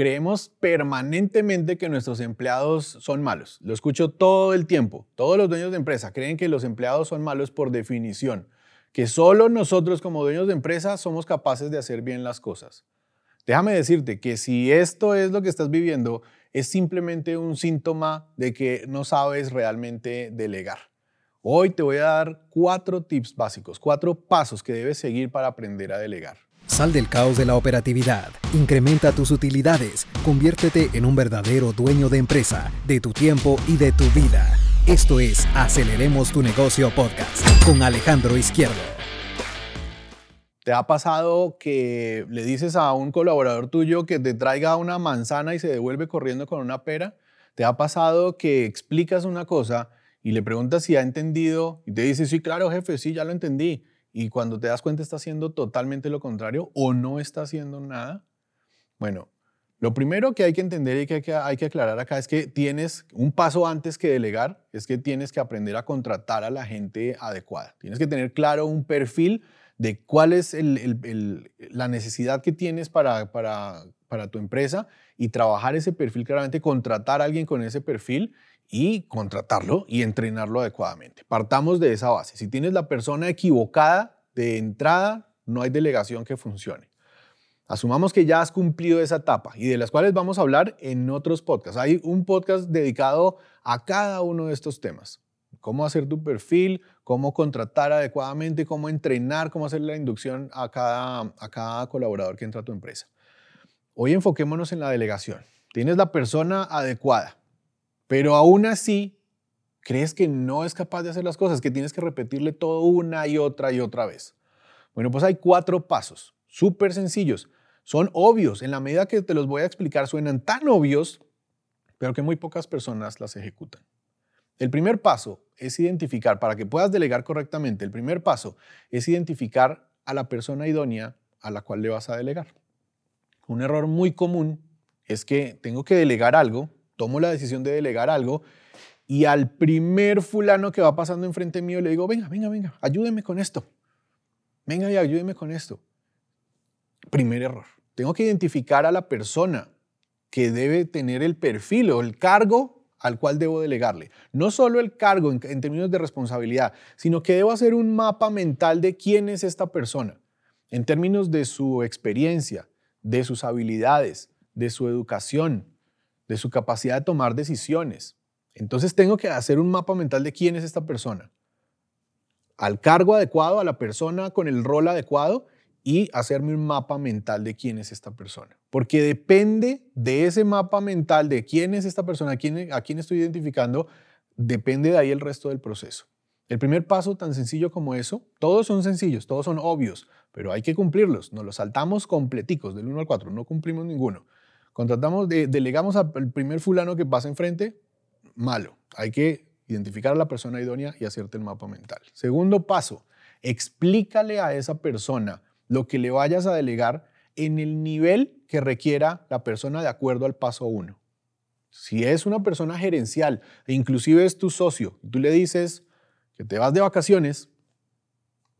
creemos permanentemente que nuestros empleados son malos. Lo escucho todo el tiempo. Todos los dueños de empresa creen que los empleados son malos por definición, que solo nosotros como dueños de empresa somos capaces de hacer bien las cosas. Déjame decirte que si esto es lo que estás viviendo, es simplemente un síntoma de que no sabes realmente delegar. Hoy te voy a dar cuatro tips básicos, cuatro pasos que debes seguir para aprender a delegar. Sal del caos de la operatividad, incrementa tus utilidades, conviértete en un verdadero dueño de empresa, de tu tiempo y de tu vida. Esto es Aceleremos tu negocio podcast con Alejandro Izquierdo. ¿Te ha pasado que le dices a un colaborador tuyo que te traiga una manzana y se devuelve corriendo con una pera? ¿Te ha pasado que explicas una cosa y le preguntas si ha entendido y te dice, sí, claro, jefe, sí, ya lo entendí? Y cuando te das cuenta está haciendo totalmente lo contrario o no está haciendo nada? Bueno, lo primero que hay que entender y que hay que, aclarar acá es que tienes un paso antes que delegar, es que tienes que aprender a contratar a la gente adecuada. Tienes que tener claro un perfil de cuál es la necesidad que tienes para, para, para tu empresa y trabajar ese perfil claramente, contratar a alguien con ese perfil y contratarlo y entrenarlo adecuadamente. Partamos de esa base. Si tienes la persona equivocada de entrada, no hay delegación que funcione. Asumamos que ya has cumplido esa etapa y de las cuales vamos a hablar en otros podcasts. Hay un podcast dedicado a cada uno de estos temas. Cómo hacer tu perfil, cómo contratar adecuadamente, cómo entrenar, cómo hacer la inducción a cada, colaborador que entra a tu empresa. Hoy enfoquémonos en la delegación. Tienes la persona adecuada pero aún así, crees que no es capaz de hacer las cosas, que tienes que repetirle todo una y otra y otra vez. Bueno, pues hay cuatro pasos, súper sencillos. Son obvios, en la medida que te los voy a explicar suenan tan obvios, pero que muy pocas personas las ejecutan. El primer paso es identificar, para que puedas delegar correctamente, el primer paso es identificar a la persona idónea a la cual le vas a delegar. Un error muy común es que tengo que delegar algo tomo la decisión de delegar algo y al primer fulano que va pasando enfrente mío le digo, venga, venga, venga, ayúdeme con esto. Venga y ayúdeme con esto. Primer error. Tengo que identificar a la persona que debe tener el perfil o el cargo al cual debo delegarle. No solo el cargo en, en, términos de responsabilidad, sino que debo hacer un mapa mental de quién es esta persona, en términos de su experiencia, de sus habilidades, de su educación, de su capacidad de tomar decisiones. Entonces tengo que hacer un mapa mental de quién es esta persona. Al cargo adecuado, a la persona con el rol adecuado y hacerme un mapa mental de quién es esta persona. Porque depende de ese mapa mental de quién es esta persona, a quién, a quién estoy identificando, depende de ahí el resto del proceso. El primer paso tan sencillo como eso, todos son sencillos, todos son obvios, pero hay que cumplirlos. Nos los saltamos completicos del 1 al 4, no cumplimos ninguno. Contratamos, delegamos al primer fulano que pasa enfrente, malo. Hay que identificar a la persona idónea y hacerte el mapa mental. Segundo paso, explícale a esa persona lo que le vayas a delegar en el nivel que requiera la persona de acuerdo al paso 1. Si es una persona gerencial inclusive es tu socio, tú le dices que te vas de vacaciones,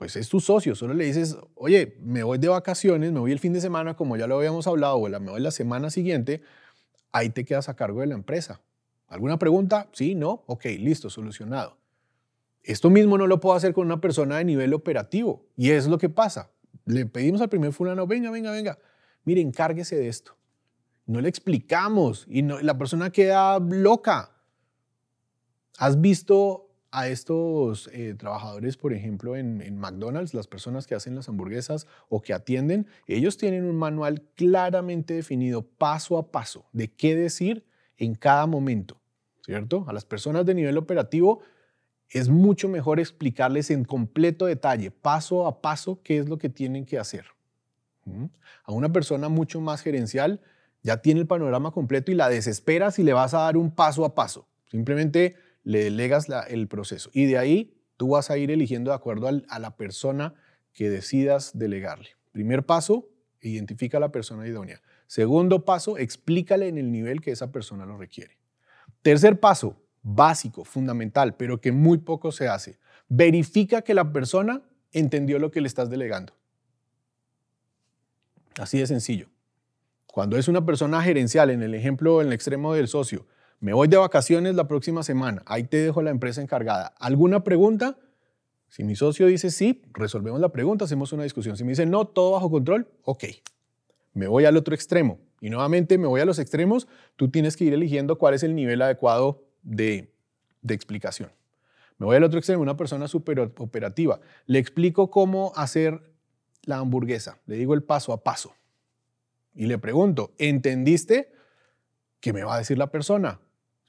pues es tu socio, solo le dices, oye, me voy de vacaciones, me voy el fin de semana, como ya lo habíamos hablado, o me voy la semana siguiente, ahí te quedas a cargo de la empresa. ¿Alguna pregunta? Sí, no, ok, listo, solucionado. Esto mismo no lo puedo hacer con una persona de nivel operativo, y es lo que pasa. Le pedimos al primer fulano, venga, venga, venga, mire, encárguese de esto. No le explicamos y la persona queda loca. ¿Has visto a estos eh, trabajadores, por ejemplo, en, McDonald's, las personas que hacen las hamburguesas o que atienden, ellos tienen un manual claramente definido, paso a paso, de qué decir en cada momento, ¿cierto? A las personas de nivel operativo es mucho mejor explicarles en completo detalle, paso a paso, qué es lo que tienen que hacer. A una persona mucho más gerencial ya tiene el panorama completo y la desespera si le vas a dar un paso a paso. Simplemente le delegas el proceso. Y de ahí tú vas a ir eligiendo de acuerdo a la persona que decidas delegarle. Primer paso, identifica a la persona idónea. Segundo paso, explícale en el nivel que esa persona lo requiere. Tercer paso, básico, fundamental, pero que muy poco se hace. Verifica que la persona entendió lo que le estás delegando. Así de sencillo. Cuando es una persona gerencial, en el ejemplo, en el extremo del socio, me voy de vacaciones la próxima semana, ahí te dejo la empresa encargada. ¿Alguna pregunta? Si mi socio dice sí, resolvemos la pregunta, hacemos una discusión. Si me dice no, todo bajo control, ok. Me voy al otro extremo. Y nuevamente me voy a los extremos, tú tienes que ir eligiendo cuál es el nivel adecuado de, de explicación. Me voy al otro extremo, una persona súper operativa. Le explico cómo hacer la hamburguesa. Le digo el paso a paso. Y le pregunto, ¿entendiste? ¿Qué me va a decir la persona?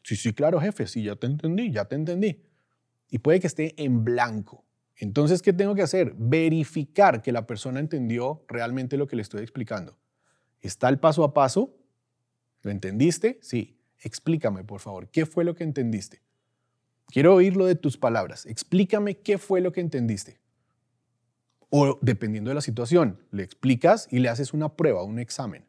Sí, sí, claro, jefe, sí, ya te entendí, ya te entendí. Y puede que esté en blanco. Entonces, ¿qué tengo que hacer? Verificar que la persona entendió realmente lo que le estoy explicando. ¿Está el paso a paso? ¿Lo entendiste? Sí. Explícame, por favor, ¿qué fue lo que entendiste? Quiero oírlo de tus palabras. Explícame qué fue lo que entendiste. O dependiendo de la situación, le explicas y le haces una prueba, un examen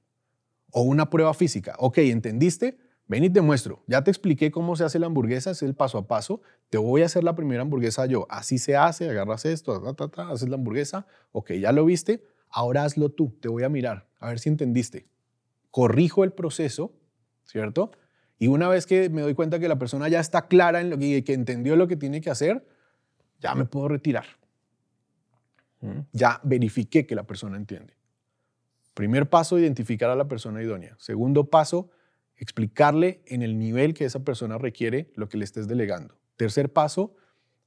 o una prueba física. Ok, ¿entendiste? Ven y te muestro. Ya te expliqué cómo se hace la hamburguesa, es el paso a paso. Te voy a hacer la primera hamburguesa yo. Así se hace, agarras esto, haces la hamburguesa. Ok, ya lo viste. Ahora hazlo tú. Te voy a mirar, a ver si entendiste. Corrijo el proceso, ¿cierto? Y una vez que me doy cuenta que la persona ya está clara en lo que, que entendió lo que tiene que hacer, ya me puedo retirar. ¿Mm? Ya verifiqué que la persona entiende. Primer paso, identificar a la persona idónea. Segundo paso, explicarle en el nivel que esa persona requiere lo que le estés delegando. Tercer paso,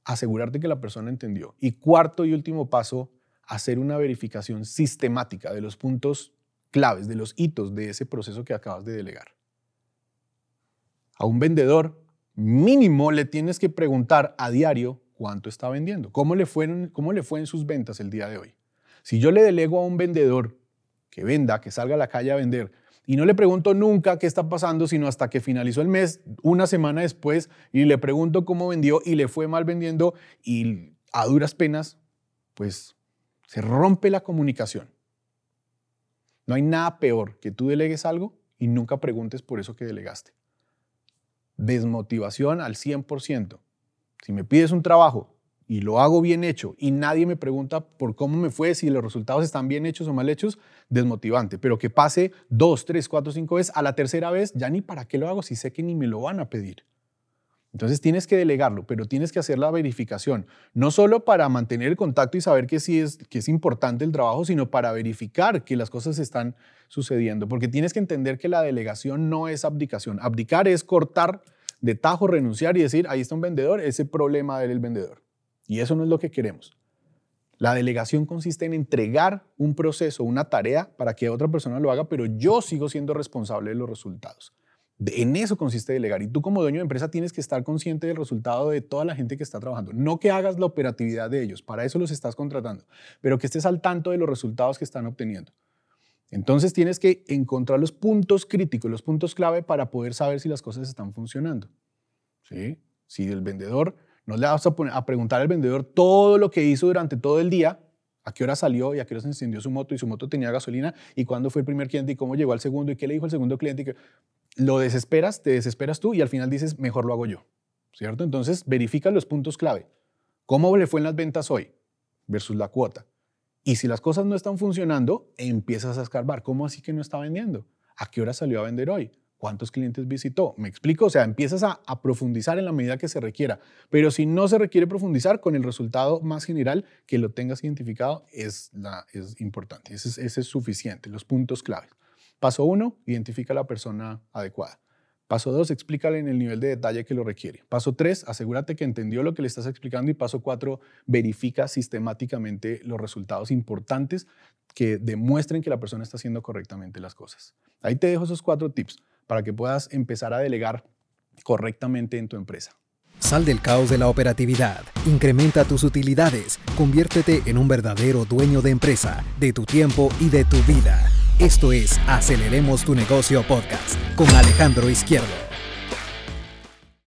asegurarte que la persona entendió. Y cuarto y último paso, hacer una verificación sistemática de los puntos claves, de los hitos de ese proceso que acabas de delegar. A un vendedor mínimo le tienes que preguntar a diario cuánto está vendiendo, cómo le, fueron, cómo le fue en sus ventas el día de hoy. Si yo le delego a un vendedor que venda, que salga a la calle a vender, y no le pregunto nunca qué está pasando, sino hasta que finalizó el mes, una semana después, y le pregunto cómo vendió y le fue mal vendiendo, y a duras penas, pues se rompe la comunicación. No hay nada peor que tú delegues algo y nunca preguntes por eso que delegaste. Desmotivación al 100%. Si me pides un trabajo y lo hago bien hecho y nadie me pregunta por cómo me fue, si los resultados están bien hechos o mal hechos, desmotivante. Pero que pase dos, tres, cuatro, cinco veces, a la tercera vez, ya ni para qué lo hago si sé que ni me lo van a pedir. Entonces tienes que delegarlo, pero tienes que hacer la verificación, no solo para mantener el contacto y saber que sí es, que es importante el trabajo, sino para verificar que las cosas están sucediendo, porque tienes que entender que la delegación no es abdicación. Abdicar es cortar de tajo, renunciar y decir, ahí está un vendedor, ese problema del vendedor. Y eso no es lo que queremos. La delegación consiste en entregar un proceso, una tarea para que otra persona lo haga, pero yo sigo siendo responsable de los resultados. En eso consiste delegar. Y tú como dueño de empresa tienes que estar consciente del resultado de toda la gente que está trabajando. No que hagas la operatividad de ellos, para eso los estás contratando, pero que estés al tanto de los resultados que están obteniendo. Entonces tienes que encontrar los puntos críticos, los puntos clave para poder saber si las cosas están funcionando. ¿Sí? Si el vendedor no le vas a, preguntar al vendedor todo lo que hizo durante todo el día, a qué hora salió y a qué hora se encendió su moto y su moto tenía gasolina y cuándo fue el primer cliente y cómo llegó al segundo y qué le dijo el segundo cliente. Lo desesperas, te desesperas tú y al final dices, mejor lo hago yo. ¿Cierto? Entonces verifica los puntos clave. ¿Cómo le fue en las ventas hoy versus la cuota? Y si las cosas no están funcionando, empiezas a escarbar. ¿Cómo así que no está vendiendo? ¿A qué hora salió a vender hoy? ¿Cuántos clientes visitó? ¿Me explico? O sea, empiezas a, profundizar en la medida que se requiera. Pero si no se requiere profundizar, con el resultado más general que lo tengas identificado es, importante. Ese es, ese es suficiente, los puntos claves. Paso uno, identifica a la persona adecuada. Paso dos, explícale en el nivel de detalle que lo requiere. Paso tres, asegúrate que entendió lo que le estás explicando. Y paso cuatro, verifica sistemáticamente los resultados importantes que demuestren que la persona está haciendo correctamente las cosas. Ahí te dejo esos cuatro tips para que puedas empezar a delegar correctamente en tu empresa. Sal del caos de la operatividad, incrementa tus utilidades, conviértete en un verdadero dueño de empresa, de tu tiempo y de tu vida. Esto es Aceleremos tu negocio podcast con Alejandro Izquierdo.